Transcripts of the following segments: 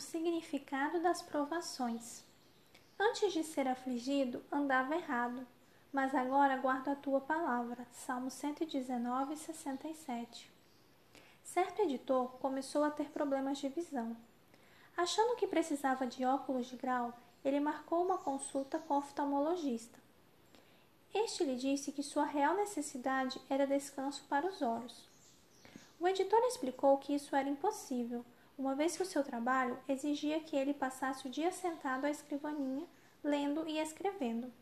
significado das provações. Antes de ser afligido, andava errado, mas agora guardo a tua palavra. Salmo 119, 67. Certo editor começou a ter problemas de visão. Achando que precisava de óculos de grau, ele marcou uma consulta com o oftalmologista. Este lhe disse que sua real necessidade era descanso para os olhos. O editor explicou que isso era impossível, uma vez que o seu trabalho exigia que ele passasse o dia sentado à escrivaninha, lendo e escrevendo.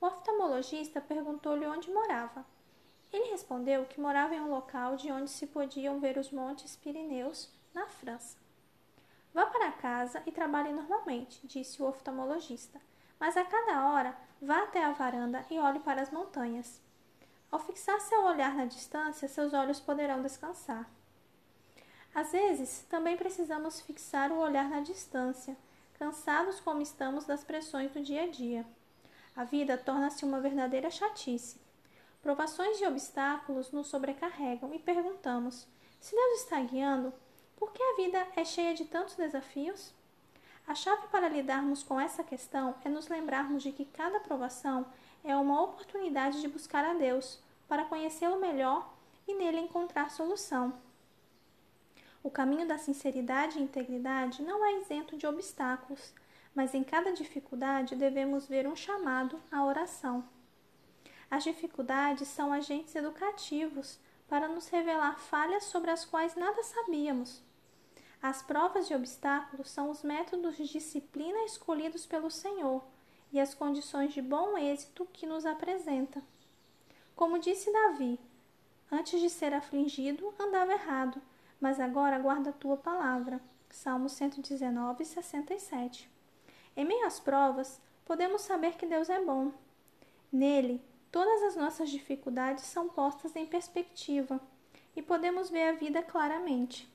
O oftalmologista perguntou-lhe onde morava. Ele respondeu que morava em um local de onde se podiam ver os montes Pirineus, na França. Vá para casa e trabalhe normalmente, disse o oftalmologista, mas a cada hora vá até a varanda e olhe para as montanhas. Ao fixar seu olhar na distância, seus olhos poderão descansar. Às vezes, também precisamos fixar o olhar na distância, cansados como estamos das pressões do dia a dia. A vida torna-se uma verdadeira chatice. Provações e obstáculos nos sobrecarregam e perguntamos: se Deus está guiando, por que a vida é cheia de tantos desafios? A chave para lidarmos com essa questão é nos lembrarmos de que cada provação é uma oportunidade de buscar a Deus para conhecê-lo melhor e nele encontrar solução. O caminho da sinceridade e integridade não é isento de obstáculos, mas em cada dificuldade devemos ver um chamado à oração. As dificuldades são agentes educativos para nos revelar falhas sobre as quais nada sabíamos as provas e obstáculos são os métodos de disciplina escolhidos pelo Senhor e as condições de bom êxito que nos apresenta. Como disse Davi, antes de ser afligido, andava errado, mas agora guarda a tua palavra. Salmo 119, 67. Em meio às provas, podemos saber que Deus é bom. Nele, todas as nossas dificuldades são postas em perspectiva e podemos ver a vida claramente.